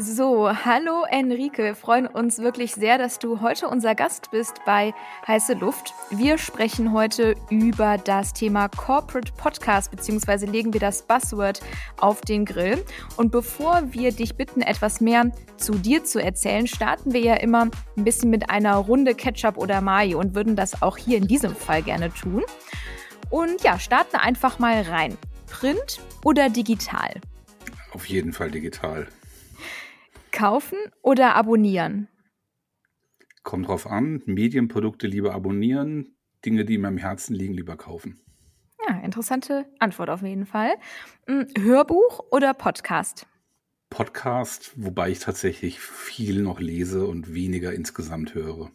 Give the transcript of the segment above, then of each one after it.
So, hallo Enrique. Wir freuen uns wirklich sehr, dass du heute unser Gast bist bei Heiße Luft. Wir sprechen heute über das Thema Corporate Podcast, beziehungsweise legen wir das Buzzword auf den Grill. Und bevor wir dich bitten, etwas mehr zu dir zu erzählen, starten wir ja immer ein bisschen mit einer Runde Ketchup oder Mayo und würden das auch hier in diesem Fall gerne tun. Und ja, starten einfach mal rein. Print oder digital? Auf jeden Fall digital. Kaufen oder abonnieren? Kommt drauf an. Medienprodukte lieber abonnieren, Dinge, die mir am Herzen liegen, lieber kaufen. Ja, interessante Antwort auf jeden Fall. Hm, Hörbuch oder Podcast? Podcast, wobei ich tatsächlich viel noch lese und weniger insgesamt höre.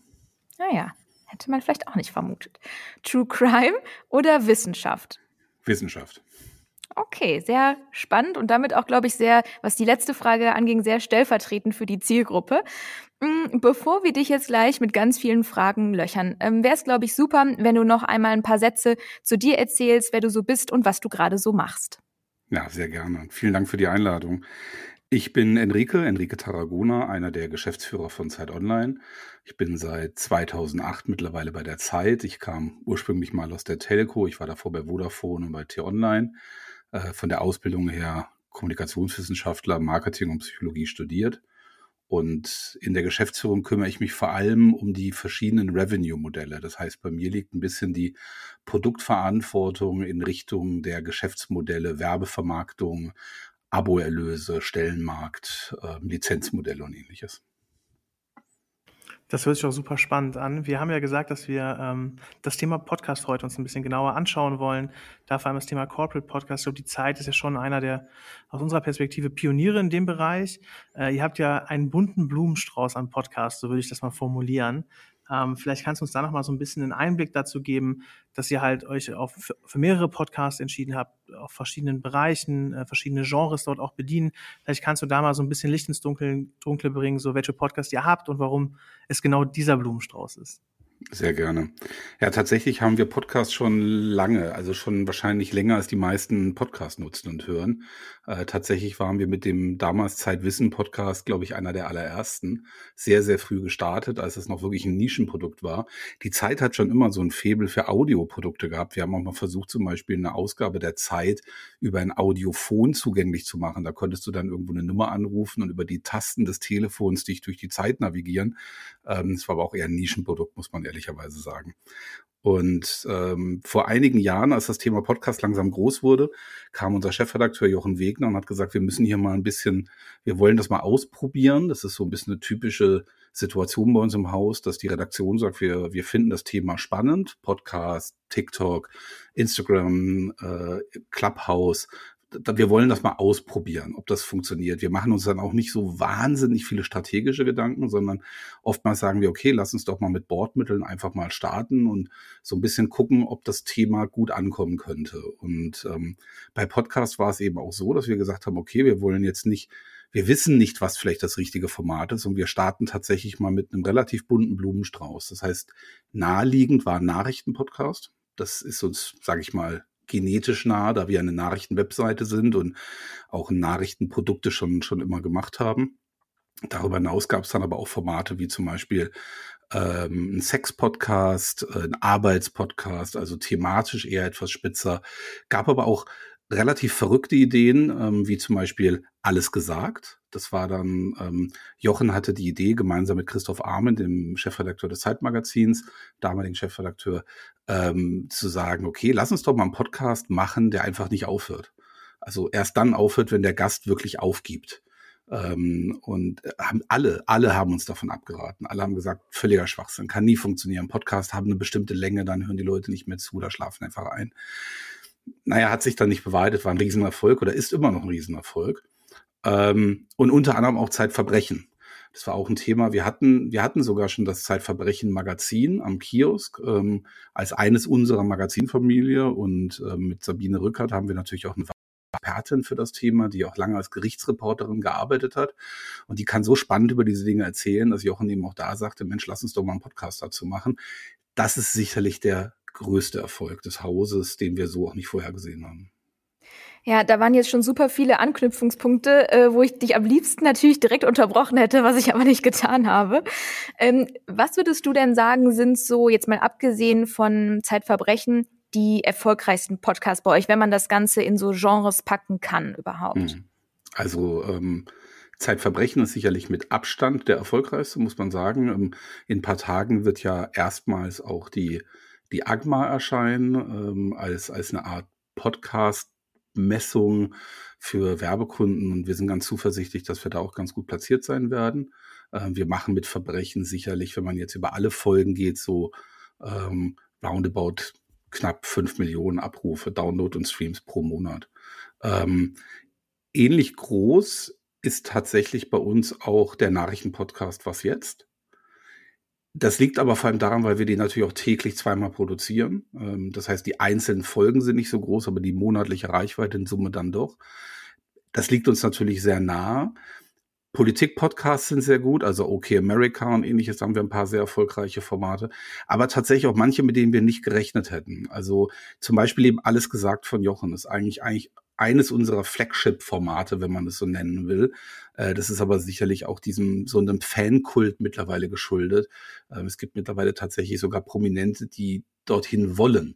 Naja, ah hätte man vielleicht auch nicht vermutet. True Crime oder Wissenschaft? Wissenschaft. Okay, sehr spannend und damit auch, glaube ich, sehr, was die letzte Frage anging, sehr stellvertretend für die Zielgruppe. Mm, bevor wir dich jetzt gleich mit ganz vielen Fragen löchern, ähm, wäre es, glaube ich, super, wenn du noch einmal ein paar Sätze zu dir erzählst, wer du so bist und was du gerade so machst. Ja, sehr gerne. Vielen Dank für die Einladung. Ich bin Enrique, Enrique Tarragona, einer der Geschäftsführer von Zeit Online. Ich bin seit 2008 mittlerweile bei der Zeit. Ich kam ursprünglich mal aus der Telco. Ich war davor bei Vodafone und bei T-Online äh, von der Ausbildung her Kommunikationswissenschaftler, Marketing und Psychologie studiert. Und in der Geschäftsführung kümmere ich mich vor allem um die verschiedenen Revenue-Modelle. Das heißt, bei mir liegt ein bisschen die Produktverantwortung in Richtung der Geschäftsmodelle, Werbevermarktung, Aboerlöse, Stellenmarkt, äh, Lizenzmodelle und ähnliches. Das hört sich auch super spannend an. Wir haben ja gesagt, dass wir ähm, das Thema Podcast heute uns ein bisschen genauer anschauen wollen. Da vor allem das Thema Corporate Podcast. Ich glaube, die Zeit ist ja schon einer der aus unserer Perspektive Pioniere in dem Bereich. Äh, ihr habt ja einen bunten Blumenstrauß an Podcasts, so würde ich das mal formulieren. Ähm, vielleicht kannst du uns da noch mal so ein bisschen einen Einblick dazu geben, dass ihr halt euch auf, für, für mehrere Podcasts entschieden habt, auf verschiedenen Bereichen, äh, verschiedene Genres dort auch bedienen. Vielleicht kannst du da mal so ein bisschen Licht ins Dunkel, Dunkle bringen, so welche Podcasts ihr habt und warum es genau dieser Blumenstrauß ist. Sehr gerne. Ja, tatsächlich haben wir Podcasts schon lange, also schon wahrscheinlich länger als die meisten Podcasts nutzen und hören. Äh, tatsächlich waren wir mit dem damals Zeitwissen Podcast, glaube ich, einer der allerersten. Sehr, sehr früh gestartet, als es noch wirklich ein Nischenprodukt war. Die Zeit hat schon immer so ein Febel für Audioprodukte gehabt. Wir haben auch mal versucht, zum Beispiel eine Ausgabe der Zeit über ein Audiophon zugänglich zu machen. Da konntest du dann irgendwo eine Nummer anrufen und über die Tasten des Telefons dich durch die Zeit navigieren. Ähm, es war aber auch eher ein Nischenprodukt, muss man ehrlicherweise sagen. Und ähm, vor einigen Jahren, als das Thema Podcast langsam groß wurde, kam unser Chefredakteur Jochen Wegner und hat gesagt, wir müssen hier mal ein bisschen, wir wollen das mal ausprobieren. Das ist so ein bisschen eine typische Situation bei uns im Haus, dass die Redaktion sagt, wir, wir finden das Thema spannend. Podcast, TikTok, Instagram, äh, Clubhouse wir wollen das mal ausprobieren, ob das funktioniert. Wir machen uns dann auch nicht so wahnsinnig viele strategische Gedanken, sondern oftmals sagen wir, okay, lass uns doch mal mit Bordmitteln einfach mal starten und so ein bisschen gucken, ob das Thema gut ankommen könnte. Und ähm, bei Podcast war es eben auch so, dass wir gesagt haben, okay, wir wollen jetzt nicht, wir wissen nicht, was vielleicht das richtige Format ist und wir starten tatsächlich mal mit einem relativ bunten Blumenstrauß. Das heißt, naheliegend war ein Nachrichtenpodcast. Das ist uns, sage ich mal, genetisch nah, da wir eine Nachrichtenwebseite sind und auch Nachrichtenprodukte schon, schon immer gemacht haben. Darüber hinaus gab es dann aber auch Formate wie zum Beispiel ähm, ein Sex-Podcast, ein Arbeitspodcast, also thematisch eher etwas spitzer. Gab aber auch relativ verrückte Ideen, ähm, wie zum Beispiel Alles gesagt. Das war dann, ähm, Jochen hatte die Idee, gemeinsam mit Christoph Armen, dem Chefredakteur des Zeitmagazins, damaligen Chefredakteur, ähm, zu sagen, okay, lass uns doch mal einen Podcast machen, der einfach nicht aufhört. Also erst dann aufhört, wenn der Gast wirklich aufgibt. Ähm, und äh, haben alle, alle haben uns davon abgeraten. Alle haben gesagt, völliger Schwachsinn, kann nie funktionieren. Podcast haben eine bestimmte Länge, dann hören die Leute nicht mehr zu oder schlafen einfach ein naja, hat sich dann nicht bewahrheitet, war ein Riesenerfolg oder ist immer noch ein Riesenerfolg. Ähm, und unter anderem auch Zeitverbrechen. Das war auch ein Thema. Wir hatten, wir hatten sogar schon das Zeitverbrechen Magazin am Kiosk ähm, als eines unserer Magazinfamilie und ähm, mit Sabine Rückert haben wir natürlich auch eine Expertin für das Thema, die auch lange als Gerichtsreporterin gearbeitet hat. Und die kann so spannend über diese Dinge erzählen, dass Jochen eben auch da sagte, Mensch, lass uns doch mal einen Podcast dazu machen. Das ist sicherlich der größte Erfolg des Hauses, den wir so auch nicht vorher gesehen haben. Ja, da waren jetzt schon super viele Anknüpfungspunkte, äh, wo ich dich am liebsten natürlich direkt unterbrochen hätte, was ich aber nicht getan habe. Ähm, was würdest du denn sagen, sind so, jetzt mal abgesehen von Zeitverbrechen, die erfolgreichsten Podcasts bei euch, wenn man das Ganze in so Genres packen kann überhaupt? Hm. Also ähm, Zeitverbrechen ist sicherlich mit Abstand der erfolgreichste, muss man sagen. Ähm, in ein paar Tagen wird ja erstmals auch die, die AGMA erscheinen, ähm, als, als eine Art Podcast Messung für Werbekunden und wir sind ganz zuversichtlich, dass wir da auch ganz gut platziert sein werden. Äh, wir machen mit Verbrechen sicherlich, wenn man jetzt über alle Folgen geht, so ähm, roundabout knapp fünf Millionen Abrufe, Download und Streams pro Monat. Ähm, ähnlich groß ist tatsächlich bei uns auch der Nachrichtenpodcast Was jetzt? Das liegt aber vor allem daran, weil wir die natürlich auch täglich zweimal produzieren. Ähm, das heißt, die einzelnen Folgen sind nicht so groß, aber die monatliche Reichweite in Summe dann doch. Das liegt uns natürlich sehr nah. Politik-Podcasts sind sehr gut, also OK America und ähnliches haben wir ein paar sehr erfolgreiche Formate, aber tatsächlich auch manche, mit denen wir nicht gerechnet hätten. Also zum Beispiel eben alles gesagt von Jochen ist eigentlich eigentlich eines unserer Flagship-Formate, wenn man es so nennen will. Äh, das ist aber sicherlich auch diesem so einem Fankult mittlerweile geschuldet. Ähm, es gibt mittlerweile tatsächlich sogar Prominente, die dorthin wollen,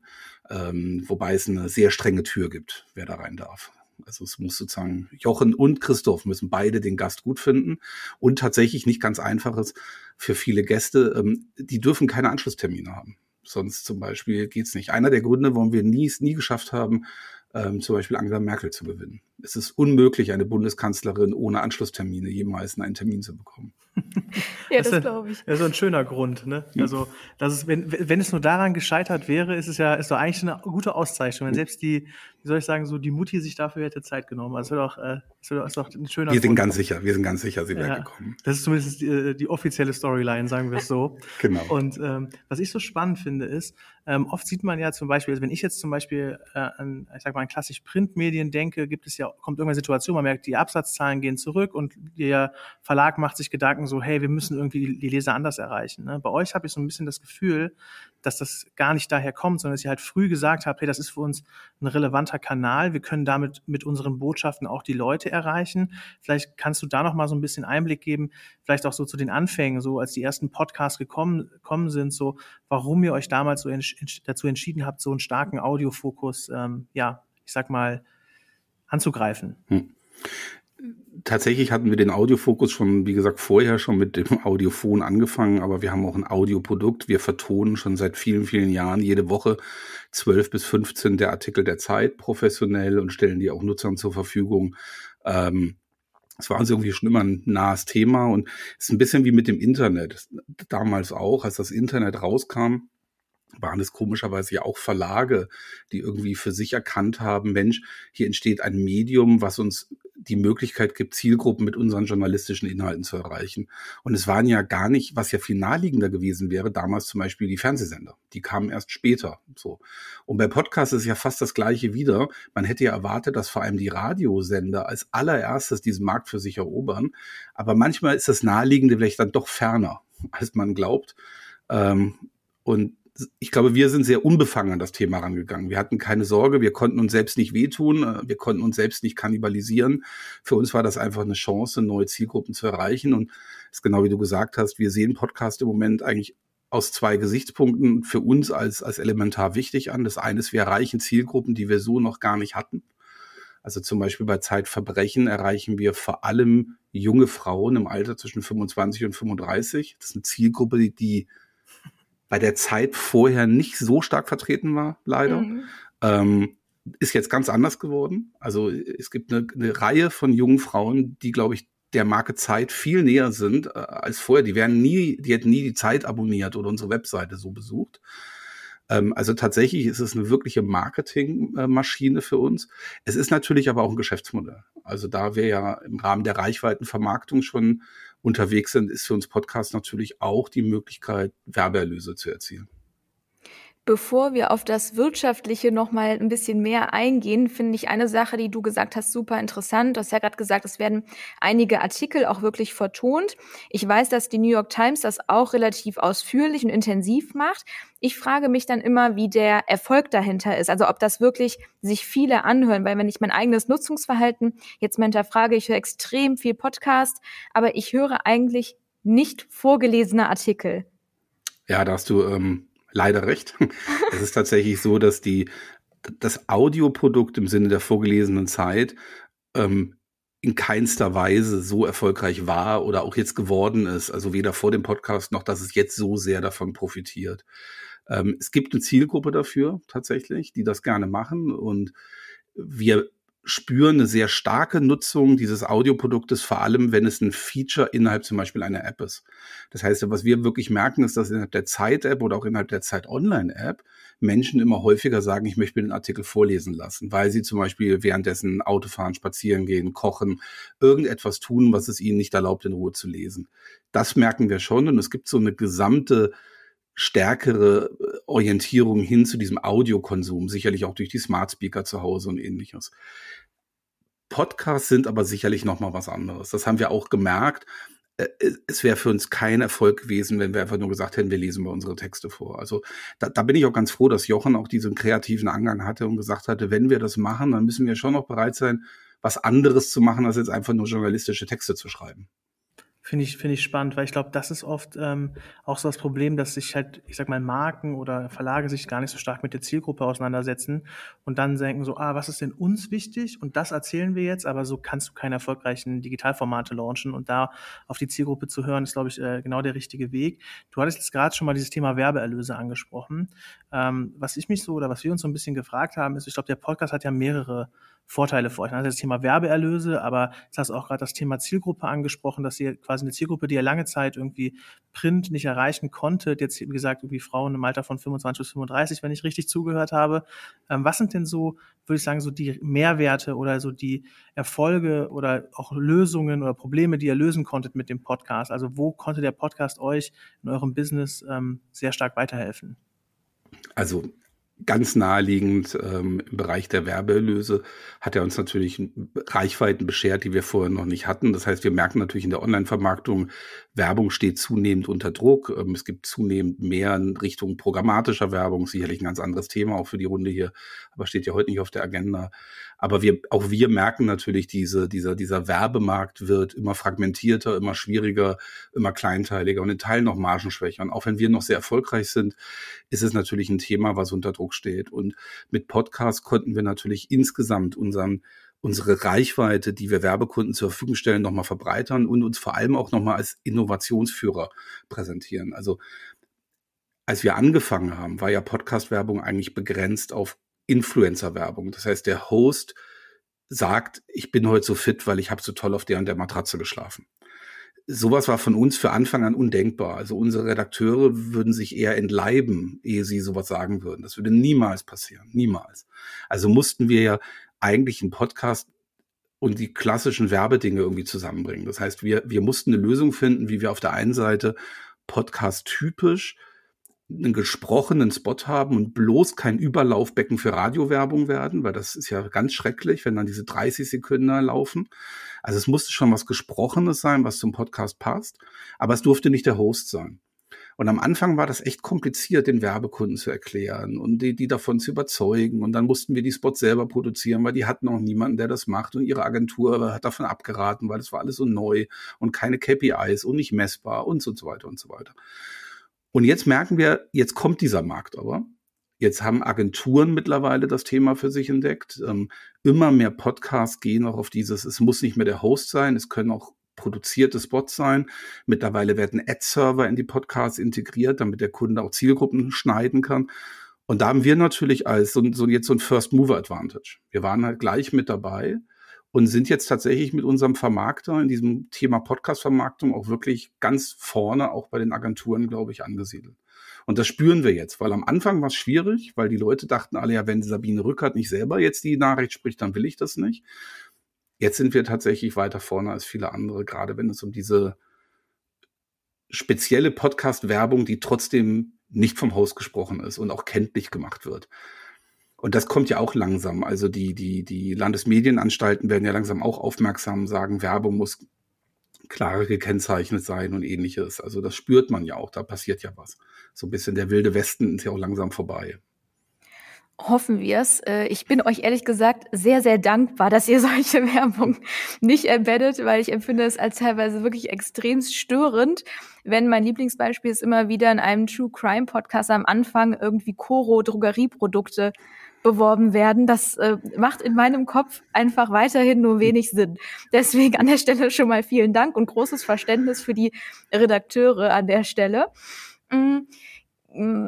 ähm, wobei es eine sehr strenge Tür gibt, wer da rein darf. Also es muss sozusagen Jochen und Christoph müssen beide den Gast gut finden und tatsächlich nicht ganz einfaches für viele Gäste, ähm, die dürfen keine Anschlusstermine haben. Sonst zum Beispiel geht's nicht. Einer der Gründe, warum wir nie, nie geschafft haben, ähm, zum Beispiel Angela Merkel zu gewinnen. Es ist unmöglich, eine Bundeskanzlerin ohne Anschlusstermine jemals einen Termin zu bekommen. ja, das, das glaube ich. Das ist so ein schöner Grund. Ne? Ja. Also, das ist, wenn, wenn es nur daran gescheitert wäre, ist es ja ist doch eigentlich eine gute Auszeichnung. Wenn selbst die, wie soll ich sagen, so die Mutti sich dafür hätte Zeit genommen. Also, das wäre doch, äh, das wäre doch ein schöner Wir sind Grund. ganz sicher, wir sind ganz sicher, sie wäre ja, gekommen. Das ist zumindest die, äh, die offizielle Storyline, sagen wir es so. genau. Und ähm, was ich so spannend finde, ist, ähm, oft sieht man ja zum Beispiel, also wenn ich jetzt zum Beispiel äh, an, ich sag mal, an klassisch Printmedien denke, gibt es ja, kommt irgendeine Situation, man merkt, die Absatzzahlen gehen zurück und der Verlag macht sich Gedanken so, hey, wir müssen irgendwie die Leser anders erreichen. Ne? Bei euch habe ich so ein bisschen das Gefühl, dass das gar nicht daher kommt, sondern dass ihr halt früh gesagt habt, hey, das ist für uns ein relevanter Kanal, wir können damit mit unseren Botschaften auch die Leute erreichen. Vielleicht kannst du da noch mal so ein bisschen Einblick geben, vielleicht auch so zu den Anfängen, so als die ersten Podcasts gekommen, gekommen sind, so warum ihr euch damals so ents dazu entschieden habt, so einen starken Audiofokus, ähm, ja, ich sag mal, anzugreifen. Hm tatsächlich hatten wir den Audiofokus schon, wie gesagt, vorher schon mit dem Audiophon angefangen, aber wir haben auch ein Audioprodukt. Wir vertonen schon seit vielen, vielen Jahren jede Woche 12 bis 15 der Artikel der Zeit professionell und stellen die auch Nutzern zur Verfügung. Ähm, es war uns irgendwie schon immer ein nahes Thema und es ist ein bisschen wie mit dem Internet. Damals auch, als das Internet rauskam, waren es komischerweise ja auch Verlage, die irgendwie für sich erkannt haben, Mensch, hier entsteht ein Medium, was uns die Möglichkeit gibt, Zielgruppen mit unseren journalistischen Inhalten zu erreichen. Und es waren ja gar nicht, was ja viel naheliegender gewesen wäre, damals zum Beispiel die Fernsehsender. Die kamen erst später. So. Und bei Podcasts ist ja fast das Gleiche wieder. Man hätte ja erwartet, dass vor allem die Radiosender als allererstes diesen Markt für sich erobern. Aber manchmal ist das Naheliegende vielleicht dann doch ferner, als man glaubt. Ähm, und ich glaube, wir sind sehr unbefangen an das Thema rangegangen. Wir hatten keine Sorge, wir konnten uns selbst nicht wehtun, äh, wir konnten uns selbst nicht kannibalisieren. Für uns war das einfach eine Chance, neue Zielgruppen zu erreichen. Und ist genau wie du gesagt hast, wir sehen Podcast im Moment eigentlich aus zwei Gesichtspunkten für uns als, als elementar wichtig an. Das eine ist, wir erreichen Zielgruppen, die wir so noch gar nicht hatten. Also zum Beispiel bei Zeitverbrechen erreichen wir vor allem junge Frauen im Alter zwischen 25 und 35. Das ist eine Zielgruppe, die bei der Zeit vorher nicht so stark vertreten war, leider. Mhm. Ähm, ist jetzt ganz anders geworden. Also es gibt eine, eine Reihe von jungen Frauen, die, glaube ich, der Marke Zeit viel näher sind äh, als vorher. Die werden nie, die hätten nie die Zeit abonniert oder unsere Webseite so besucht. Ähm, also tatsächlich ist es eine wirkliche Marketingmaschine für uns. Es ist natürlich aber auch ein Geschäftsmodell. Also da wir ja im Rahmen der Reichweitenvermarktung schon unterwegs sind, ist für uns Podcast natürlich auch die Möglichkeit, Werbeerlöse zu erzielen. Bevor wir auf das Wirtschaftliche noch mal ein bisschen mehr eingehen, finde ich eine Sache, die du gesagt hast, super interessant. Du hast ja gerade gesagt, es werden einige Artikel auch wirklich vertont. Ich weiß, dass die New York Times das auch relativ ausführlich und intensiv macht. Ich frage mich dann immer, wie der Erfolg dahinter ist. Also ob das wirklich sich viele anhören, weil wenn ich mein eigenes Nutzungsverhalten jetzt mal hinterfrage, ich höre extrem viel Podcast, aber ich höre eigentlich nicht vorgelesene Artikel. Ja, da hast du ähm, leider recht. es ist tatsächlich so, dass die, das Audioprodukt im Sinne der vorgelesenen Zeit ähm, in keinster Weise so erfolgreich war oder auch jetzt geworden ist. Also weder vor dem Podcast noch, dass es jetzt so sehr davon profitiert. Ähm, es gibt eine Zielgruppe dafür tatsächlich, die das gerne machen und wir spüren eine sehr starke Nutzung dieses Audioproduktes, vor allem wenn es ein Feature innerhalb zum Beispiel einer App ist. Das heißt, was wir wirklich merken, ist, dass innerhalb der Zeit-App oder auch innerhalb der Zeit-Online-App Menschen immer häufiger sagen, ich möchte mir den Artikel vorlesen lassen, weil sie zum Beispiel währenddessen Autofahren, spazieren gehen, kochen, irgendetwas tun, was es ihnen nicht erlaubt, in Ruhe zu lesen. Das merken wir schon und es gibt so eine gesamte stärkere äh, Orientierung hin zu diesem Audiokonsum, sicherlich auch durch die Smart Speaker zu Hause und ähnliches. Podcasts sind aber sicherlich noch mal was anderes. Das haben wir auch gemerkt. Äh, es wäre für uns kein Erfolg gewesen, wenn wir einfach nur gesagt hätten, wir lesen mal unsere Texte vor. Also da, da bin ich auch ganz froh, dass Jochen auch diesen kreativen Angang hatte und gesagt hatte, wenn wir das machen, dann müssen wir schon noch bereit sein, was anderes zu machen, als jetzt einfach nur journalistische Texte zu schreiben. Finde ich, finde ich spannend, weil ich glaube, das ist oft ähm, auch so das Problem, dass sich halt, ich sag mal, Marken oder Verlage sich gar nicht so stark mit der Zielgruppe auseinandersetzen und dann denken so, ah, was ist denn uns wichtig? Und das erzählen wir jetzt, aber so kannst du keine erfolgreichen Digitalformate launchen und da auf die Zielgruppe zu hören, ist, glaube ich, äh, genau der richtige Weg. Du hattest jetzt gerade schon mal dieses Thema Werbeerlöse angesprochen. Ähm, was ich mich so oder was wir uns so ein bisschen gefragt haben, ist, ich glaube, der Podcast hat ja mehrere Vorteile für euch. Also das Thema Werbeerlöse, aber jetzt hast du auch gerade das Thema Zielgruppe angesprochen, dass ihr quasi eine Zielgruppe, die ihr lange Zeit irgendwie Print nicht erreichen konntet, jetzt wie gesagt irgendwie Frauen im Alter von 25 bis 35, wenn ich richtig zugehört habe. Ähm, was sind denn so, würde ich sagen, so die Mehrwerte oder so die Erfolge oder auch Lösungen oder Probleme, die ihr lösen konntet mit dem Podcast? Also wo konnte der Podcast euch in eurem Business ähm, sehr stark weiterhelfen? Also ganz naheliegend ähm, im Bereich der Werbeerlöse hat er uns natürlich Reichweiten beschert, die wir vorher noch nicht hatten. Das heißt, wir merken natürlich in der Online-Vermarktung, Werbung steht zunehmend unter Druck. Ähm, es gibt zunehmend mehr in Richtung programmatischer Werbung, sicherlich ein ganz anderes Thema auch für die Runde hier, aber steht ja heute nicht auf der Agenda. Aber wir, auch wir merken natürlich, diese, dieser, dieser Werbemarkt wird immer fragmentierter, immer schwieriger, immer kleinteiliger und in Teilen noch margenschwächer. Und auch wenn wir noch sehr erfolgreich sind, ist es natürlich ein Thema, was unter Druck steht. Und mit Podcast konnten wir natürlich insgesamt unseren unsere Reichweite, die wir Werbekunden zur Verfügung stellen, nochmal verbreitern und uns vor allem auch nochmal als Innovationsführer präsentieren. Also als wir angefangen haben, war ja Podcast-Werbung eigentlich begrenzt auf Influencer-Werbung. Das heißt, der Host sagt, ich bin heute so fit, weil ich habe so toll auf der und der Matratze geschlafen. Sowas war von uns für Anfang an undenkbar. Also unsere Redakteure würden sich eher entleiben, ehe sie sowas sagen würden. Das würde niemals passieren. Niemals. Also mussten wir ja eigentlich einen Podcast und die klassischen Werbedinge irgendwie zusammenbringen. Das heißt, wir, wir mussten eine Lösung finden, wie wir auf der einen Seite Podcast typisch einen gesprochenen Spot haben und bloß kein Überlaufbecken für Radiowerbung werden, weil das ist ja ganz schrecklich, wenn dann diese 30 Sekunden laufen. Also es musste schon was Gesprochenes sein, was zum Podcast passt, aber es durfte nicht der Host sein. Und am Anfang war das echt kompliziert, den Werbekunden zu erklären und die, die davon zu überzeugen. Und dann mussten wir die Spots selber produzieren, weil die hatten auch niemanden, der das macht. Und ihre Agentur hat davon abgeraten, weil das war alles so neu und keine KPIs und nicht messbar und so weiter und so weiter. Und jetzt merken wir, jetzt kommt dieser Markt aber. Jetzt haben Agenturen mittlerweile das Thema für sich entdeckt. Ähm, immer mehr Podcasts gehen auch auf dieses, es muss nicht mehr der Host sein, es können auch produzierte Spots sein. Mittlerweile werden Ad-Server in die Podcasts integriert, damit der Kunde auch Zielgruppen schneiden kann. Und da haben wir natürlich als so, so jetzt so ein First Mover Advantage. Wir waren halt gleich mit dabei und sind jetzt tatsächlich mit unserem Vermarkter in diesem Thema Podcast-Vermarktung auch wirklich ganz vorne, auch bei den Agenturen, glaube ich, angesiedelt. Und das spüren wir jetzt, weil am Anfang war es schwierig, weil die Leute dachten alle, ja, wenn Sabine Rückert nicht selber jetzt die Nachricht spricht, dann will ich das nicht. Jetzt sind wir tatsächlich weiter vorne als viele andere, gerade wenn es um diese spezielle Podcast-Werbung, die trotzdem nicht vom Host gesprochen ist und auch kenntlich gemacht wird. Und das kommt ja auch langsam. Also die, die, die Landesmedienanstalten werden ja langsam auch aufmerksam, sagen, Werbung muss klarer gekennzeichnet sein und ähnliches. Also das spürt man ja auch, da passiert ja was. So ein bisschen der wilde Westen ist ja auch langsam vorbei. Hoffen wir es. Äh, ich bin euch ehrlich gesagt sehr, sehr dankbar, dass ihr solche Werbung nicht embeddet, weil ich empfinde es als teilweise wirklich extrem störend, wenn mein Lieblingsbeispiel ist immer wieder in einem True Crime Podcast am Anfang irgendwie Coro Drogerieprodukte beworben werden. Das äh, macht in meinem Kopf einfach weiterhin nur wenig Sinn. Deswegen an der Stelle schon mal vielen Dank und großes Verständnis für die Redakteure an der Stelle. Mhm.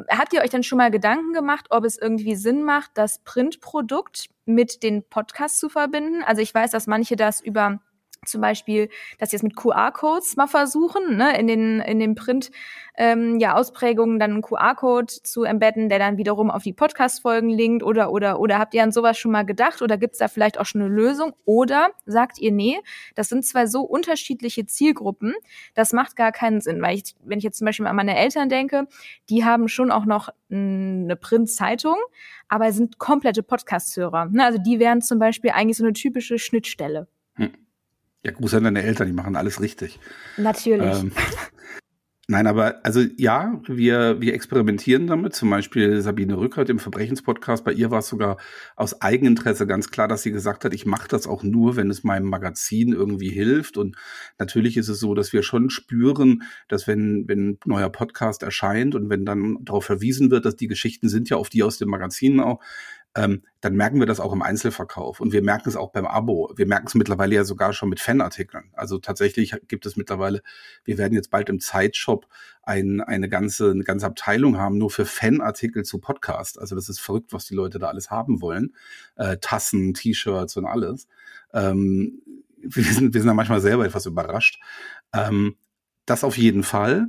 Habt ihr euch dann schon mal Gedanken gemacht, ob es irgendwie Sinn macht, das Printprodukt mit den Podcasts zu verbinden? Also ich weiß, dass manche das über zum Beispiel das jetzt mit QR-Codes mal versuchen, ne, in den in den Print ähm, ja Ausprägungen dann einen QR-Code zu embedden, der dann wiederum auf die Podcast-Folgen linkt oder oder oder habt ihr an sowas schon mal gedacht oder gibt's da vielleicht auch schon eine Lösung oder sagt ihr nee, das sind zwei so unterschiedliche Zielgruppen, das macht gar keinen Sinn, weil ich wenn ich jetzt zum Beispiel an meine Eltern denke, die haben schon auch noch eine Print-Zeitung, aber sind komplette Podcast-Hörer. Ne? Also die wären zum Beispiel eigentlich so eine typische Schnittstelle. Ja, Gruß an deine Eltern, die machen alles richtig. Natürlich. Ähm, nein, aber also ja, wir, wir experimentieren damit. Zum Beispiel Sabine Rückert im Verbrechenspodcast. Bei ihr war es sogar aus Eigeninteresse ganz klar, dass sie gesagt hat, ich mache das auch nur, wenn es meinem Magazin irgendwie hilft. Und natürlich ist es so, dass wir schon spüren, dass wenn, wenn ein neuer Podcast erscheint und wenn dann darauf verwiesen wird, dass die Geschichten sind ja auf die aus dem Magazin auch, ähm, dann merken wir das auch im Einzelverkauf und wir merken es auch beim Abo. Wir merken es mittlerweile ja sogar schon mit Fanartikeln. Also tatsächlich gibt es mittlerweile, wir werden jetzt bald im Zeitshop ein, eine ganze eine ganze Abteilung haben nur für Fanartikel zu Podcast. Also das ist verrückt, was die Leute da alles haben wollen. Äh, Tassen, T-Shirts und alles. Ähm, wir, sind, wir sind da manchmal selber etwas überrascht. Ähm, das auf jeden Fall.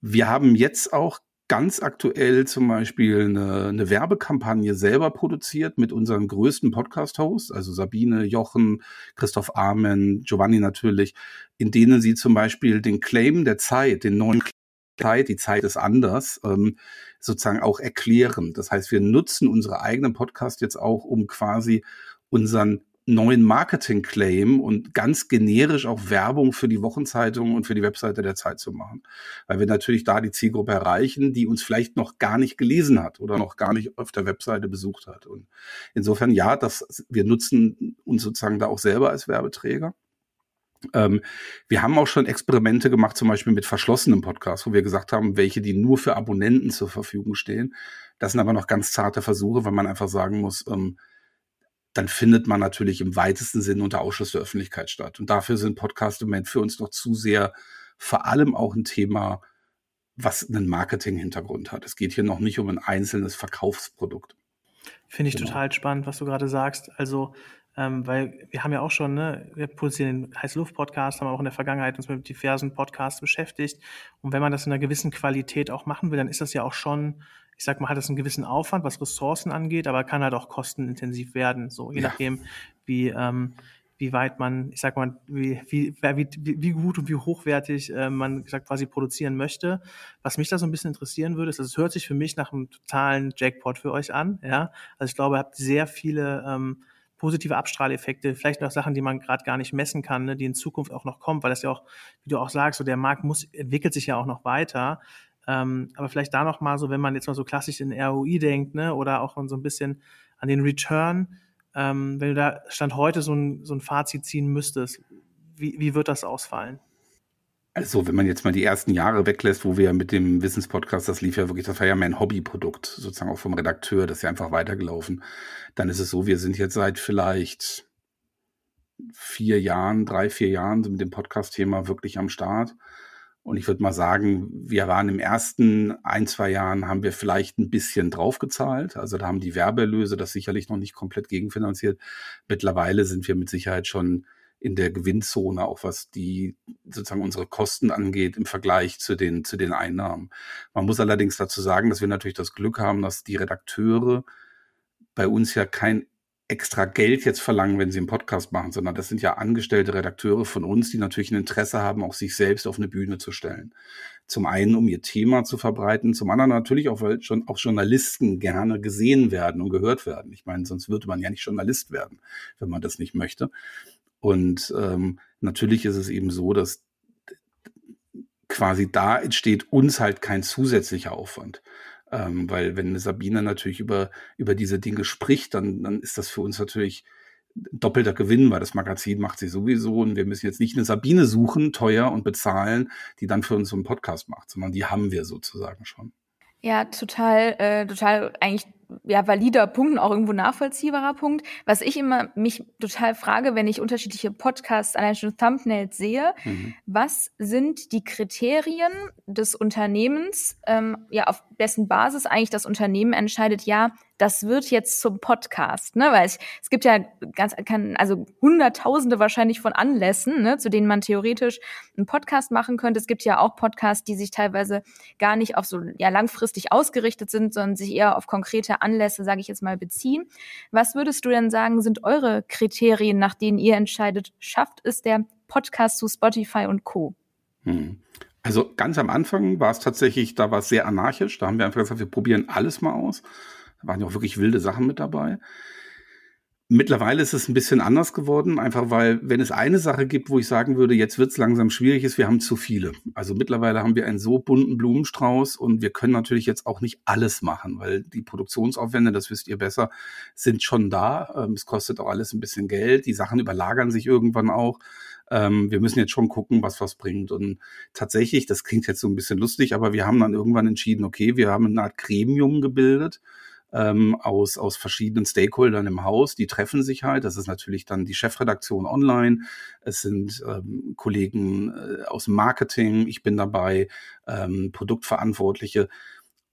Wir haben jetzt auch ganz aktuell zum Beispiel eine, eine Werbekampagne selber produziert mit unseren größten Podcast-Hosts, also Sabine, Jochen, Christoph Amen, Giovanni natürlich, in denen sie zum Beispiel den Claim der Zeit, den neuen Zeit, die Zeit ist anders, ähm, sozusagen auch erklären. Das heißt, wir nutzen unsere eigenen Podcast jetzt auch, um quasi unseren neuen Marketing-Claim und ganz generisch auch Werbung für die Wochenzeitung und für die Webseite der Zeit zu machen. Weil wir natürlich da die Zielgruppe erreichen, die uns vielleicht noch gar nicht gelesen hat oder noch gar nicht auf der Webseite besucht hat. Und insofern ja, das, wir nutzen uns sozusagen da auch selber als Werbeträger. Ähm, wir haben auch schon Experimente gemacht, zum Beispiel mit verschlossenen Podcasts, wo wir gesagt haben, welche, die nur für Abonnenten zur Verfügung stehen. Das sind aber noch ganz zarte Versuche, weil man einfach sagen muss, ähm, dann findet man natürlich im weitesten Sinn unter Ausschluss der Öffentlichkeit statt. Und dafür sind Podcasts im Moment für uns noch zu sehr vor allem auch ein Thema, was einen Marketing-Hintergrund hat. Es geht hier noch nicht um ein einzelnes Verkaufsprodukt. Finde ich genau. total spannend, was du gerade sagst. Also, ähm, weil wir haben ja auch schon, ne, wir produzieren den Heiß Luft Podcast, haben auch in der Vergangenheit uns mit diversen Podcasts beschäftigt. Und wenn man das in einer gewissen Qualität auch machen will, dann ist das ja auch schon ich sag mal, hat das einen gewissen Aufwand, was Ressourcen angeht, aber kann halt auch kostenintensiv werden, so je ja. nachdem, wie, ähm, wie weit man, ich sag mal, wie, wie, wie, wie gut und wie hochwertig äh, man gesagt, quasi produzieren möchte. Was mich da so ein bisschen interessieren würde, ist, also es hört sich für mich nach einem totalen Jackpot für euch an. Ja, also ich glaube, ihr habt sehr viele ähm, positive Abstrahleffekte, vielleicht noch Sachen, die man gerade gar nicht messen kann, ne, die in Zukunft auch noch kommen, weil das ja auch, wie du auch sagst, so der Markt muss entwickelt sich ja auch noch weiter. Ähm, aber vielleicht da noch mal so, wenn man jetzt mal so klassisch in ROI denkt, ne, oder auch so ein bisschen an den Return, ähm, wenn du da Stand heute so ein, so ein Fazit ziehen müsstest, wie, wie wird das ausfallen? Also, wenn man jetzt mal die ersten Jahre weglässt, wo wir mit dem Wissenspodcast, das lief ja wirklich, das war ja mehr ein Hobbyprodukt, sozusagen auch vom Redakteur, das ist ja einfach weitergelaufen. Dann ist es so, wir sind jetzt seit vielleicht vier Jahren, drei, vier Jahren mit dem Podcast-Thema wirklich am Start. Und ich würde mal sagen, wir waren im ersten ein, zwei Jahren, haben wir vielleicht ein bisschen draufgezahlt. Also da haben die Werbeerlöse das sicherlich noch nicht komplett gegenfinanziert. Mittlerweile sind wir mit Sicherheit schon in der Gewinnzone, auch was die sozusagen unsere Kosten angeht im Vergleich zu den, zu den Einnahmen. Man muss allerdings dazu sagen, dass wir natürlich das Glück haben, dass die Redakteure bei uns ja kein extra Geld jetzt verlangen, wenn sie einen Podcast machen, sondern das sind ja angestellte Redakteure von uns, die natürlich ein Interesse haben, auch sich selbst auf eine Bühne zu stellen. Zum einen, um ihr Thema zu verbreiten, zum anderen natürlich auch, weil schon auch Journalisten gerne gesehen werden und gehört werden. Ich meine, sonst würde man ja nicht Journalist werden, wenn man das nicht möchte. Und ähm, natürlich ist es eben so, dass quasi da entsteht uns halt kein zusätzlicher Aufwand. Ähm, weil wenn Sabine natürlich über, über diese Dinge spricht, dann, dann ist das für uns natürlich doppelter Gewinn, weil das Magazin macht sie sowieso und wir müssen jetzt nicht eine Sabine suchen, teuer und bezahlen, die dann für uns so einen Podcast macht, sondern die haben wir sozusagen schon. Ja, total, äh, total eigentlich ja valider Punkt und auch irgendwo nachvollziehbarer Punkt. Was ich immer mich total frage, wenn ich unterschiedliche Podcasts allein schon Thumbnails sehe, mhm. was sind die Kriterien des Unternehmens, ähm, ja auf dessen Basis eigentlich das Unternehmen entscheidet, ja, das wird jetzt zum Podcast, ne? Weil es, es gibt ja ganz, kann, also Hunderttausende wahrscheinlich von Anlässen, ne, zu denen man theoretisch einen Podcast machen könnte. Es gibt ja auch Podcasts, die sich teilweise gar nicht auf so ja langfristig ausgerichtet sind, sondern sich eher auf konkrete Anlässe, sage ich jetzt mal, beziehen. Was würdest du denn sagen, sind eure Kriterien, nach denen ihr entscheidet, schafft es der Podcast zu Spotify und Co? Hm. Also ganz am Anfang war es tatsächlich, da war es sehr anarchisch. Da haben wir einfach gesagt, wir probieren alles mal aus. Waren ja auch wirklich wilde Sachen mit dabei. Mittlerweile ist es ein bisschen anders geworden, einfach weil, wenn es eine Sache gibt, wo ich sagen würde, jetzt wird es langsam schwierig, ist, wir haben zu viele. Also mittlerweile haben wir einen so bunten Blumenstrauß und wir können natürlich jetzt auch nicht alles machen, weil die Produktionsaufwände, das wisst ihr besser, sind schon da. Ähm, es kostet auch alles ein bisschen Geld. Die Sachen überlagern sich irgendwann auch. Ähm, wir müssen jetzt schon gucken, was was bringt. Und tatsächlich, das klingt jetzt so ein bisschen lustig, aber wir haben dann irgendwann entschieden, okay, wir haben eine Art Gremium gebildet ähm, aus, aus verschiedenen Stakeholdern im Haus. Die treffen sich halt. Das ist natürlich dann die Chefredaktion online. Es sind ähm, Kollegen äh, aus Marketing. Ich bin dabei, ähm, Produktverantwortliche.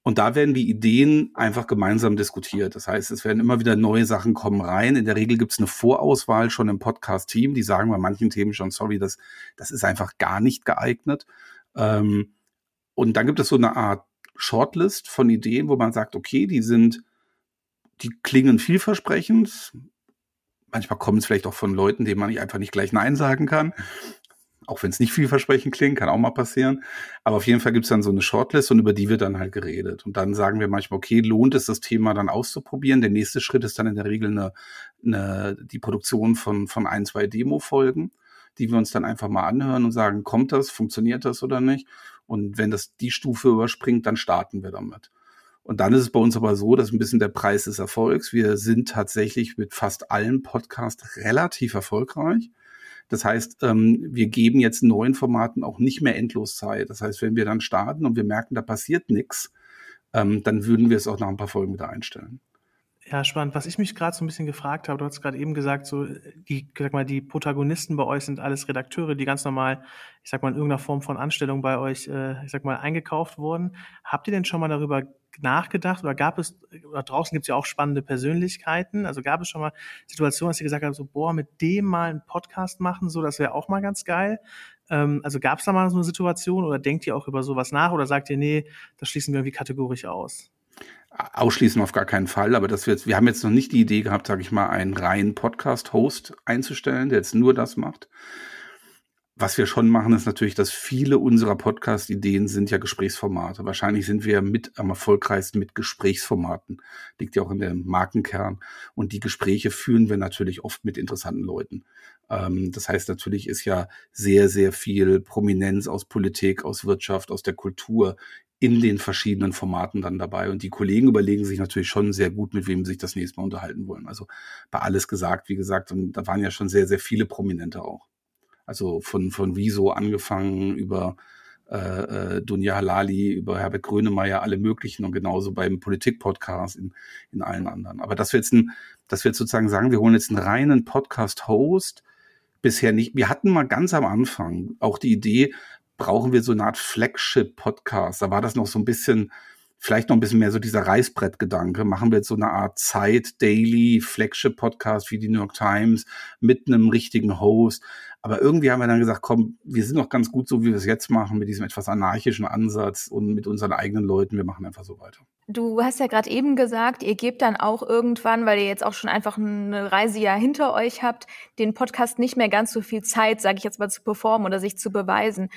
Und da werden die Ideen einfach gemeinsam diskutiert. Das heißt, es werden immer wieder neue Sachen kommen rein. In der Regel gibt es eine Vorauswahl schon im Podcast-Team. Die sagen bei manchen Themen schon, sorry, das, das ist einfach gar nicht geeignet. Ähm, und dann gibt es so eine Art Shortlist von Ideen, wo man sagt, okay, die sind die klingen vielversprechend. Manchmal kommen es vielleicht auch von Leuten, denen man nicht einfach nicht gleich Nein sagen kann. Auch wenn es nicht vielversprechend klingt, kann auch mal passieren. Aber auf jeden Fall gibt es dann so eine Shortlist und über die wird dann halt geredet. Und dann sagen wir manchmal, okay, lohnt es, das Thema dann auszuprobieren. Der nächste Schritt ist dann in der Regel eine, eine, die Produktion von, von ein, zwei Demo-Folgen, die wir uns dann einfach mal anhören und sagen, kommt das, funktioniert das oder nicht? Und wenn das die Stufe überspringt, dann starten wir damit. Und dann ist es bei uns aber so, dass ein bisschen der Preis des Erfolgs. Wir sind tatsächlich mit fast allen Podcasts relativ erfolgreich. Das heißt, ähm, wir geben jetzt neuen Formaten auch nicht mehr endlos Zeit. Das heißt, wenn wir dann starten und wir merken, da passiert nichts, ähm, dann würden wir es auch nach ein paar Folgen wieder einstellen. Ja, spannend. Was ich mich gerade so ein bisschen gefragt habe, du hast gerade eben gesagt, so die, sag mal, die Protagonisten bei euch sind alles Redakteure, die ganz normal, ich sag mal, in irgendeiner Form von Anstellung bei euch, äh, ich sag mal, eingekauft wurden. Habt ihr denn schon mal darüber nachgedacht oder gab es, oder draußen gibt es ja auch spannende Persönlichkeiten, also gab es schon mal Situationen, dass ihr gesagt habt, so, boah, mit dem mal einen Podcast machen, so, das wäre auch mal ganz geil. Ähm, also gab es da mal so eine Situation oder denkt ihr auch über sowas nach oder sagt ihr, nee, das schließen wir irgendwie kategorisch aus? Ausschließen auf gar keinen Fall, aber das wir, wir haben jetzt noch nicht die Idee gehabt, sage ich mal, einen reinen Podcast-Host einzustellen, der jetzt nur das macht. Was wir schon machen, ist natürlich, dass viele unserer Podcast-Ideen sind ja Gesprächsformate. Wahrscheinlich sind wir mit am erfolgreichsten mit Gesprächsformaten. Liegt ja auch in dem Markenkern. Und die Gespräche führen wir natürlich oft mit interessanten Leuten. Ähm, das heißt, natürlich ist ja sehr, sehr viel Prominenz aus Politik, aus Wirtschaft, aus der Kultur in den verschiedenen Formaten dann dabei. Und die Kollegen überlegen sich natürlich schon sehr gut, mit wem sie sich das nächste Mal unterhalten wollen. Also bei alles gesagt, wie gesagt, und da waren ja schon sehr, sehr viele Prominente auch. Also von, von Wieso angefangen über äh, äh, Dunja Halali, über Herbert Grönemeyer, alle möglichen und genauso beim Politik-Podcast in, in allen anderen. Aber dass wir jetzt ein, dass wir sozusagen sagen, wir holen jetzt einen reinen Podcast-Host, bisher nicht. Wir hatten mal ganz am Anfang auch die Idee, brauchen wir so eine Art Flagship-Podcast. Da war das noch so ein bisschen, vielleicht noch ein bisschen mehr so dieser Reißbrettgedanke. Machen wir jetzt so eine Art Zeit, Daily, Flagship-Podcast wie die New York Times mit einem richtigen Host. Aber irgendwie haben wir dann gesagt, komm, wir sind doch ganz gut so, wie wir es jetzt machen, mit diesem etwas anarchischen Ansatz und mit unseren eigenen Leuten. Wir machen einfach so weiter. Du hast ja gerade eben gesagt, ihr gebt dann auch irgendwann, weil ihr jetzt auch schon einfach eine Reise ja hinter euch habt, den Podcast nicht mehr ganz so viel Zeit, sage ich jetzt mal, zu performen oder sich zu beweisen.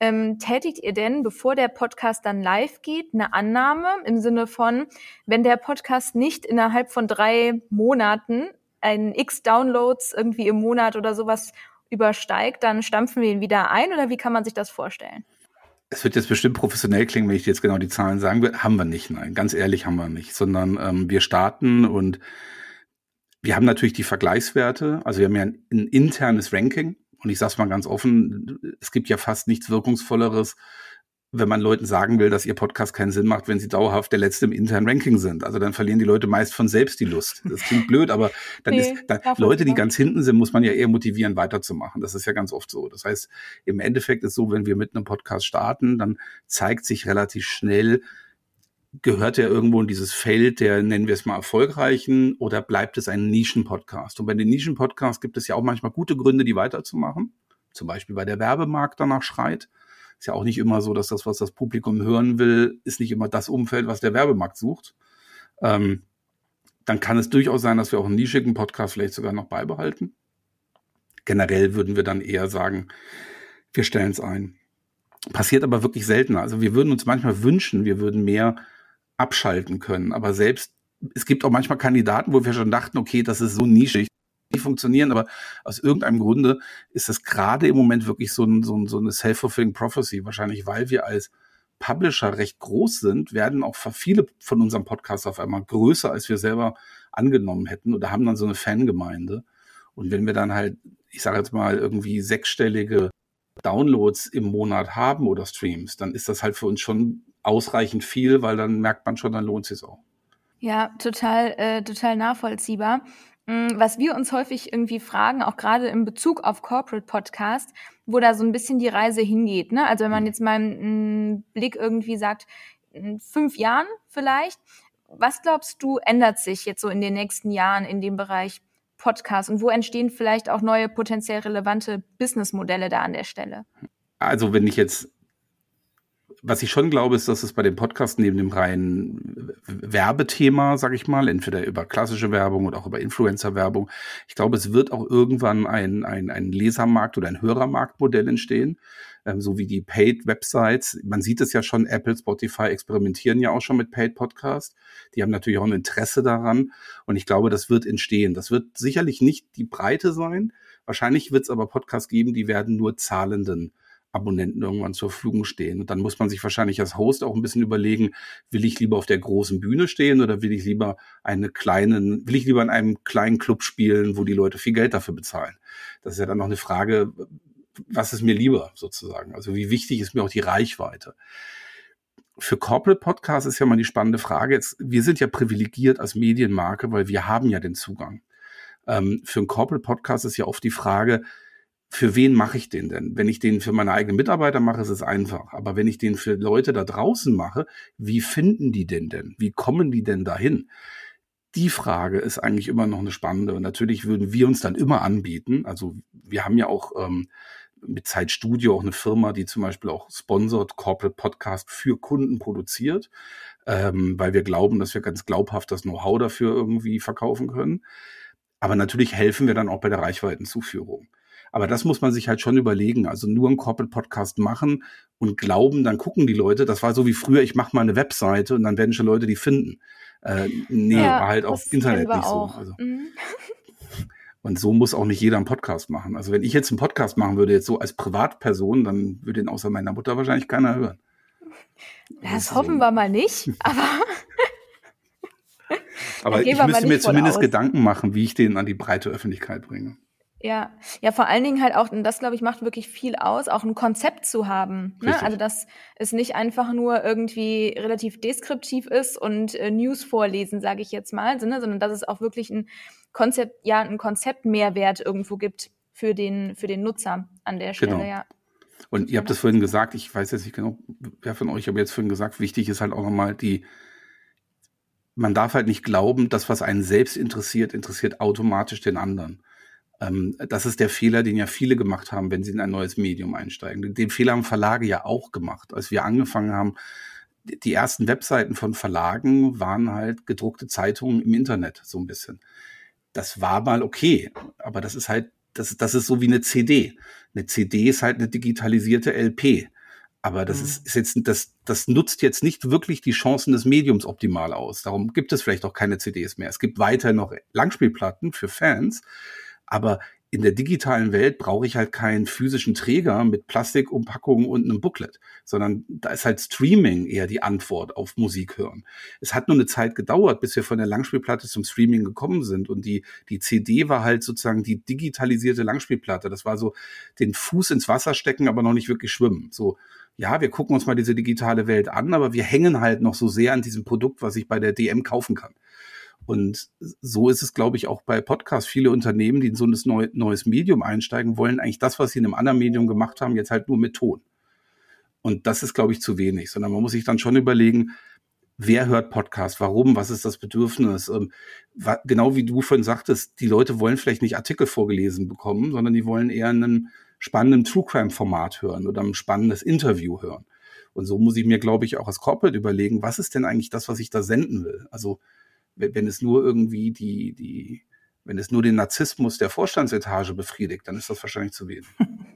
Ähm, tätigt ihr denn, bevor der Podcast dann live geht, eine Annahme im Sinne von, wenn der Podcast nicht innerhalb von drei Monaten ein X Downloads irgendwie im Monat oder sowas übersteigt, dann stampfen wir ihn wieder ein oder wie kann man sich das vorstellen? Es wird jetzt bestimmt professionell klingen, wenn ich jetzt genau die Zahlen sagen will. Haben wir nicht, nein. Ganz ehrlich haben wir nicht. Sondern ähm, wir starten und wir haben natürlich die Vergleichswerte. Also wir haben ja ein, ein internes Ranking. Und ich sage es mal ganz offen, es gibt ja fast nichts Wirkungsvolleres, wenn man Leuten sagen will, dass ihr Podcast keinen Sinn macht, wenn sie dauerhaft der Letzte im internen Ranking sind. Also dann verlieren die Leute meist von selbst die Lust. Das klingt blöd, aber dann nee, ist dann, Leute, die ganz hinten sind, muss man ja eher motivieren, weiterzumachen. Das ist ja ganz oft so. Das heißt, im Endeffekt ist so, wenn wir mit einem Podcast starten, dann zeigt sich relativ schnell, gehört er irgendwo in dieses Feld der, nennen wir es mal, erfolgreichen oder bleibt es ein Nischen-Podcast? Und bei den Nischen-Podcasts gibt es ja auch manchmal gute Gründe, die weiterzumachen. Zum Beispiel, weil der Werbemarkt danach schreit ist ja auch nicht immer so, dass das, was das Publikum hören will, ist nicht immer das Umfeld, was der Werbemarkt sucht. Ähm, dann kann es durchaus sein, dass wir auch einen nischigen Podcast vielleicht sogar noch beibehalten. Generell würden wir dann eher sagen, wir stellen es ein. Passiert aber wirklich seltener. Also wir würden uns manchmal wünschen, wir würden mehr abschalten können. Aber selbst, es gibt auch manchmal Kandidaten, wo wir schon dachten, okay, das ist so nischig, nicht funktionieren, aber aus irgendeinem Grunde ist das gerade im Moment wirklich so, ein, so, ein, so eine self-fulfilling prophecy. Wahrscheinlich, weil wir als Publisher recht groß sind, werden auch viele von unserem Podcast auf einmal größer, als wir selber angenommen hätten oder haben dann so eine Fangemeinde. Und wenn wir dann halt, ich sage jetzt mal, irgendwie sechsstellige Downloads im Monat haben oder Streams, dann ist das halt für uns schon ausreichend viel, weil dann merkt man schon, dann lohnt es sich auch. Ja, total, äh, total nachvollziehbar. Mm, was wir uns häufig irgendwie fragen, auch gerade in Bezug auf Corporate Podcast, wo da so ein bisschen die Reise hingeht. Ne? Also wenn man jetzt mal einen Blick irgendwie sagt, in fünf Jahren vielleicht, was glaubst du, ändert sich jetzt so in den nächsten Jahren in dem Bereich Podcast und wo entstehen vielleicht auch neue potenziell relevante Businessmodelle da an der Stelle? Also wenn ich jetzt was ich schon glaube, ist, dass es bei dem Podcast neben dem reinen Werbethema, sage ich mal, entweder über klassische Werbung oder auch über Influencer-Werbung, ich glaube, es wird auch irgendwann ein, ein, ein Lesermarkt oder ein Hörermarktmodell entstehen, ähm, so wie die Paid-Websites. Man sieht es ja schon, Apple, Spotify experimentieren ja auch schon mit Paid-Podcast. Die haben natürlich auch ein Interesse daran und ich glaube, das wird entstehen. Das wird sicherlich nicht die Breite sein. Wahrscheinlich wird es aber Podcasts geben, die werden nur zahlenden Abonnenten irgendwann zur Verfügung stehen. Und dann muss man sich wahrscheinlich als Host auch ein bisschen überlegen, will ich lieber auf der großen Bühne stehen oder will ich lieber eine kleinen, will ich lieber in einem kleinen Club spielen, wo die Leute viel Geld dafür bezahlen? Das ist ja dann noch eine Frage, was ist mir lieber sozusagen? Also wie wichtig ist mir auch die Reichweite? Für Corporate Podcasts ist ja mal die spannende Frage. Jetzt, wir sind ja privilegiert als Medienmarke, weil wir haben ja den Zugang. Ähm, für einen Corporate Podcast ist ja oft die Frage, für wen mache ich den denn? Wenn ich den für meine eigenen Mitarbeiter mache, ist es einfach. Aber wenn ich den für Leute da draußen mache, wie finden die den denn? Wie kommen die denn dahin? Die Frage ist eigentlich immer noch eine spannende. Und natürlich würden wir uns dann immer anbieten. Also wir haben ja auch ähm, mit Zeitstudio auch eine Firma, die zum Beispiel auch sponsort Corporate Podcast für Kunden produziert, ähm, weil wir glauben, dass wir ganz glaubhaft das Know-how dafür irgendwie verkaufen können. Aber natürlich helfen wir dann auch bei der Reichweitenzuführung. Aber das muss man sich halt schon überlegen. Also nur einen Corporate Podcast machen und glauben, dann gucken die Leute. Das war so wie früher, ich mache mal eine Webseite und dann werden schon Leute die finden. Äh, nee, ja, war halt auf Internet nicht so. Also. Mhm. Und so muss auch nicht jeder einen Podcast machen. Also wenn ich jetzt einen Podcast machen würde, jetzt so als Privatperson, dann würde ihn außer meiner Mutter wahrscheinlich keiner hören. Das, das hoffen so. wir mal nicht, aber. aber ich müsste mir zumindest aus. Gedanken machen, wie ich den an die breite Öffentlichkeit bringe. Ja, ja, vor allen Dingen halt auch, und das glaube ich macht wirklich viel aus, auch ein Konzept zu haben. Ne? Also dass es nicht einfach nur irgendwie relativ deskriptiv ist und äh, News vorlesen, sage ich jetzt mal, ne? sondern dass es auch wirklich ein Konzept, ja, ein Konzeptmehrwert irgendwo gibt für den, für den Nutzer an der Stelle, genau. ja. Und ihr habt das vorhin gesagt, ich weiß jetzt nicht genau, wer von euch aber jetzt vorhin gesagt, wichtig ist halt auch nochmal die, man darf halt nicht glauben, das, was einen selbst interessiert, interessiert automatisch den anderen das ist der Fehler, den ja viele gemacht haben, wenn sie in ein neues Medium einsteigen. Den Fehler haben Verlage ja auch gemacht. Als wir angefangen haben, die ersten Webseiten von Verlagen waren halt gedruckte Zeitungen im Internet, so ein bisschen. Das war mal okay, aber das ist halt, das, das ist so wie eine CD. Eine CD ist halt eine digitalisierte LP. Aber das mhm. ist, ist jetzt, das, das nutzt jetzt nicht wirklich die Chancen des Mediums optimal aus. Darum gibt es vielleicht auch keine CDs mehr. Es gibt weiter noch Langspielplatten für Fans, aber in der digitalen Welt brauche ich halt keinen physischen Träger mit Plastikumpackungen und einem Booklet, sondern da ist halt Streaming eher die Antwort auf Musik hören. Es hat nur eine Zeit gedauert, bis wir von der Langspielplatte zum Streaming gekommen sind und die, die CD war halt sozusagen die digitalisierte Langspielplatte. Das war so den Fuß ins Wasser stecken, aber noch nicht wirklich schwimmen. So, ja, wir gucken uns mal diese digitale Welt an, aber wir hängen halt noch so sehr an diesem Produkt, was ich bei der DM kaufen kann. Und so ist es, glaube ich, auch bei Podcasts. Viele Unternehmen, die in so ein neu, neues Medium einsteigen, wollen eigentlich das, was sie in einem anderen Medium gemacht haben, jetzt halt nur mit Ton. Und das ist, glaube ich, zu wenig, sondern man muss sich dann schon überlegen, wer hört Podcast, warum, was ist das Bedürfnis. Ähm, genau wie du vorhin sagtest, die Leute wollen vielleicht nicht Artikel vorgelesen bekommen, sondern die wollen eher einen spannenden True Crime Format hören oder ein spannendes Interview hören. Und so muss ich mir, glaube ich, auch als Corporate überlegen, was ist denn eigentlich das, was ich da senden will? Also wenn es nur irgendwie die, die, wenn es nur den Narzissmus der Vorstandsetage befriedigt, dann ist das wahrscheinlich zu wenig.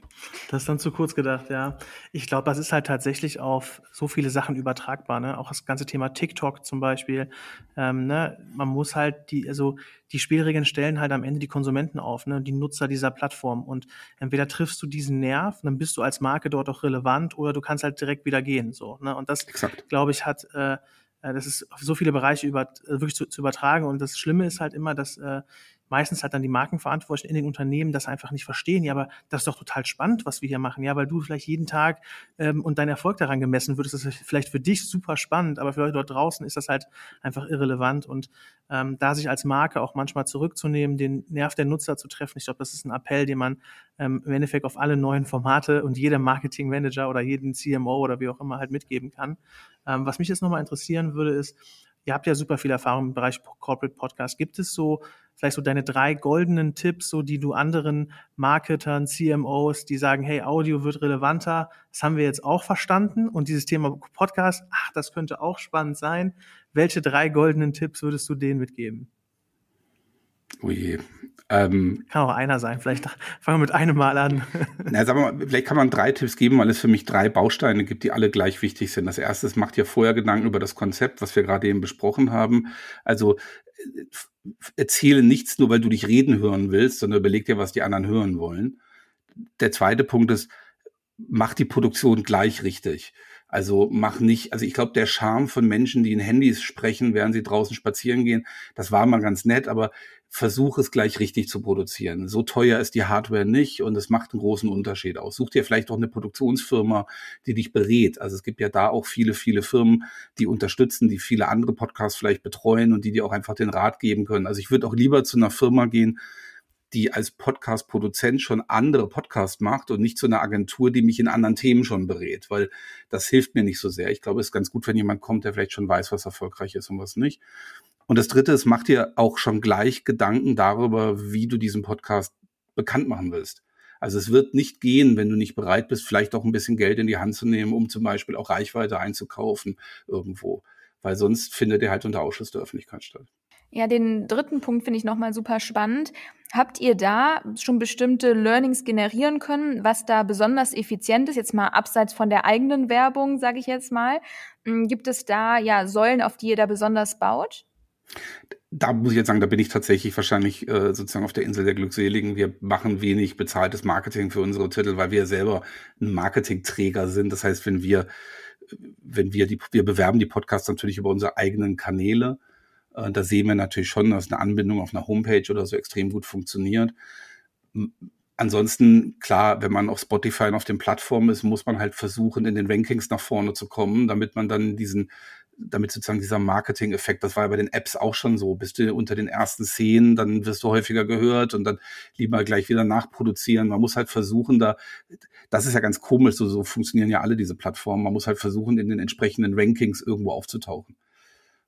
Das ist dann zu kurz gedacht, ja. Ich glaube, das ist halt tatsächlich auf so viele Sachen übertragbar, ne? Auch das ganze Thema TikTok zum Beispiel. Ähm, ne? Man muss halt die, also die Spielregeln stellen halt am Ende die Konsumenten auf, ne? Die Nutzer dieser Plattform. Und entweder triffst du diesen Nerv, dann bist du als Marke dort auch relevant, oder du kannst halt direkt wieder gehen. So, ne? Und das, glaube ich, hat äh, das ist auf so viele Bereiche über, äh, wirklich zu, zu übertragen. Und das Schlimme ist halt immer, dass äh, meistens halt dann die Markenverantwortlichen in den Unternehmen das einfach nicht verstehen. Ja, aber das ist doch total spannend, was wir hier machen. Ja, weil du vielleicht jeden Tag ähm, und dein Erfolg daran gemessen wird, ist das vielleicht für dich super spannend, aber für Leute dort draußen ist das halt einfach irrelevant. Und ähm, da sich als Marke auch manchmal zurückzunehmen, den Nerv der Nutzer zu treffen, ich glaube, das ist ein Appell, den man ähm, im Endeffekt auf alle neuen Formate und jedem Marketingmanager oder jeden CMO oder wie auch immer halt mitgeben kann. Ähm, was mich jetzt nochmal interessieren würde, ist, ihr habt ja super viel Erfahrung im Bereich Corporate Podcast. Gibt es so vielleicht so deine drei goldenen Tipps, so die du anderen Marketern, CMOs, die sagen, hey, Audio wird relevanter, das haben wir jetzt auch verstanden und dieses Thema Podcast, ach, das könnte auch spannend sein. Welche drei goldenen Tipps würdest du denen mitgeben? Oh je. Ähm, kann auch einer sein. Vielleicht fangen wir mit einem Mal an. na, sagen wir mal, vielleicht kann man drei Tipps geben, weil es für mich drei Bausteine gibt, die alle gleich wichtig sind. Das erste ist, macht dir vorher Gedanken über das Konzept, was wir gerade eben besprochen haben. Also äh, erzähle nichts nur, weil du dich reden hören willst, sondern überleg dir, was die anderen hören wollen. Der zweite Punkt ist, mach die Produktion gleich richtig. Also mach nicht, also ich glaube, der Charme von Menschen, die in Handys sprechen, während sie draußen spazieren gehen, das war mal ganz nett, aber versuch es gleich richtig zu produzieren. So teuer ist die Hardware nicht und es macht einen großen Unterschied aus. Such dir vielleicht auch eine Produktionsfirma, die dich berät. Also es gibt ja da auch viele, viele Firmen, die unterstützen, die viele andere Podcasts vielleicht betreuen und die dir auch einfach den Rat geben können. Also ich würde auch lieber zu einer Firma gehen, die als Podcast-Produzent schon andere Podcasts macht und nicht zu einer Agentur, die mich in anderen Themen schon berät, weil das hilft mir nicht so sehr. Ich glaube, es ist ganz gut, wenn jemand kommt, der vielleicht schon weiß, was erfolgreich ist und was nicht. Und das Dritte ist, mach dir auch schon gleich Gedanken darüber, wie du diesen Podcast bekannt machen willst. Also es wird nicht gehen, wenn du nicht bereit bist, vielleicht auch ein bisschen Geld in die Hand zu nehmen, um zum Beispiel auch Reichweite einzukaufen irgendwo. Weil sonst findet er halt unter Ausschuss der Öffentlichkeit statt. Ja, den dritten Punkt finde ich nochmal super spannend. Habt ihr da schon bestimmte Learnings generieren können, was da besonders effizient ist? Jetzt mal abseits von der eigenen Werbung, sage ich jetzt mal. Hm, gibt es da ja Säulen, auf die ihr da besonders baut? Da muss ich jetzt sagen, da bin ich tatsächlich wahrscheinlich äh, sozusagen auf der Insel der Glückseligen. Wir machen wenig bezahltes Marketing für unsere Titel, weil wir selber ein Marketingträger sind. Das heißt, wenn wir, wenn wir die, wir bewerben die Podcasts natürlich über unsere eigenen Kanäle. Äh, da sehen wir natürlich schon, dass eine Anbindung auf einer Homepage oder so extrem gut funktioniert. Ansonsten, klar, wenn man auf Spotify und auf den Plattformen ist, muss man halt versuchen, in den Rankings nach vorne zu kommen, damit man dann diesen damit sozusagen dieser Marketing-Effekt, das war ja bei den Apps auch schon so, bist du unter den ersten Szenen, dann wirst du häufiger gehört und dann lieber gleich wieder nachproduzieren. Man muss halt versuchen, da, das ist ja ganz komisch, so, so funktionieren ja alle diese Plattformen. Man muss halt versuchen, in den entsprechenden Rankings irgendwo aufzutauchen.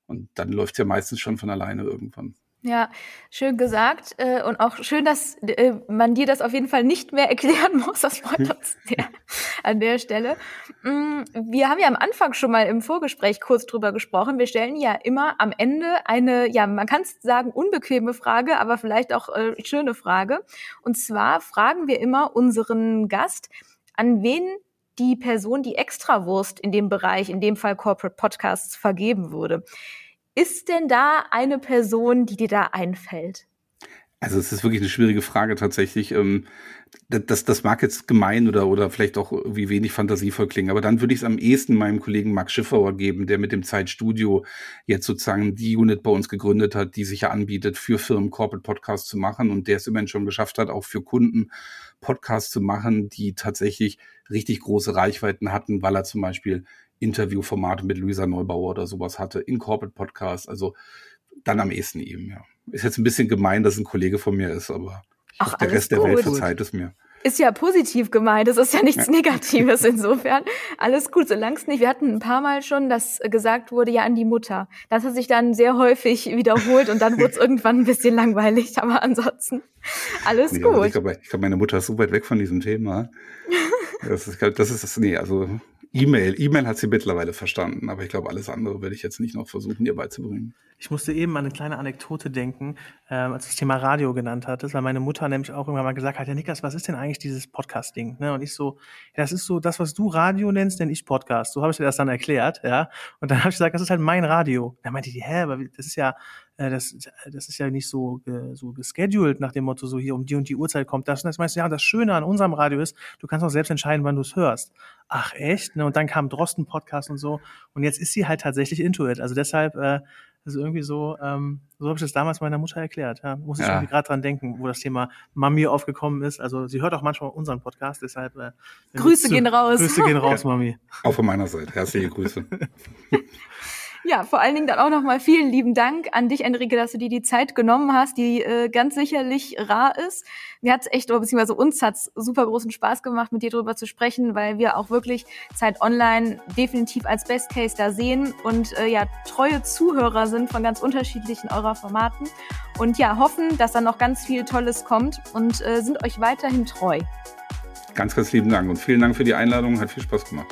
Und dann läuft ja meistens schon von alleine irgendwann. Ja, schön gesagt äh, und auch schön, dass äh, man dir das auf jeden Fall nicht mehr erklären muss. Das freut uns sehr an der Stelle. Mm, wir haben ja am Anfang schon mal im Vorgespräch kurz drüber gesprochen. Wir stellen ja immer am Ende eine, ja, man kann es sagen, unbequeme Frage, aber vielleicht auch äh, schöne Frage. Und zwar fragen wir immer unseren Gast, an wen die Person die Extrawurst in dem Bereich, in dem Fall Corporate Podcasts, vergeben würde. Ist denn da eine Person, die dir da einfällt? Also es ist wirklich eine schwierige Frage tatsächlich. Ähm, das, das mag jetzt gemein oder, oder vielleicht auch wie wenig fantasievoll klingen, aber dann würde ich es am ehesten meinem Kollegen Marc Schiffauer geben, der mit dem Zeitstudio jetzt sozusagen die Unit bei uns gegründet hat, die sich ja anbietet, für Firmen Corporate Podcasts zu machen und der es immerhin schon geschafft hat, auch für Kunden Podcasts zu machen, die tatsächlich richtig große Reichweiten hatten, weil er zum Beispiel Interviewformate mit Luisa Neubauer oder sowas hatte, in Corporate Podcasts, also dann am ehesten ihm, ja. Ist jetzt ein bisschen gemein, dass ein Kollege von mir ist, aber Ach, der Rest gut. der Welt verzeiht es mir ist ja positiv gemeint, das ist ja nichts Negatives insofern. Alles gut, solange es nicht, wir hatten ein paar Mal schon, dass gesagt wurde, ja an die Mutter. Das hat sich dann sehr häufig wiederholt und dann wurde es irgendwann ein bisschen langweilig, aber ansonsten alles nee, gut. Ich glaube, glaub, meine Mutter ist so weit weg von diesem Thema. Das ist, das ist das, nee, also E-Mail. E-Mail hat sie mittlerweile verstanden, aber ich glaube, alles andere werde ich jetzt nicht noch versuchen, ihr beizubringen. Ich musste eben an eine kleine Anekdote denken, ähm, als du das Thema Radio genannt hattest, weil meine Mutter nämlich auch irgendwann mal gesagt hat, ja Niklas, was ist denn eigentlich dieses Podcast-Ding? Ne? Und ich so, ja, das ist so das, was du Radio nennst, denn ich Podcast. So habe ich dir das dann erklärt, ja. Und dann habe ich gesagt, das ist halt mein Radio. Da meinte die, hä, aber das ist ja, äh, das, das ist ja nicht so, so gescheduled nach dem Motto, so hier um die und die Uhrzeit kommt das. Und das meinst du, ja, das Schöne an unserem Radio ist, du kannst auch selbst entscheiden, wann du es hörst. Ach echt? Ne? Und dann kam Drosten-Podcast und so. Und jetzt ist sie halt tatsächlich into it. Also deshalb, äh, also irgendwie so, ähm, so habe ich das damals meiner Mutter erklärt. Ja. Muss ich ja. irgendwie gerade dran denken, wo das Thema Mami aufgekommen ist. Also sie hört auch manchmal unseren Podcast, deshalb äh, Grüße gehen raus. Grüße gehen raus, Mami. Auch von meiner Seite. Herzliche Grüße. Ja, vor allen Dingen dann auch nochmal vielen lieben Dank an dich, Enrique, dass du dir die Zeit genommen hast, die äh, ganz sicherlich rar ist. Mir hat's echt, oder beziehungsweise uns hat's super großen Spaß gemacht, mit dir darüber zu sprechen, weil wir auch wirklich Zeit Online definitiv als Best Case da sehen und äh, ja, treue Zuhörer sind von ganz unterschiedlichen eurer Formaten. Und ja, hoffen, dass da noch ganz viel Tolles kommt und äh, sind euch weiterhin treu. Ganz, ganz lieben Dank und vielen Dank für die Einladung. Hat viel Spaß gemacht.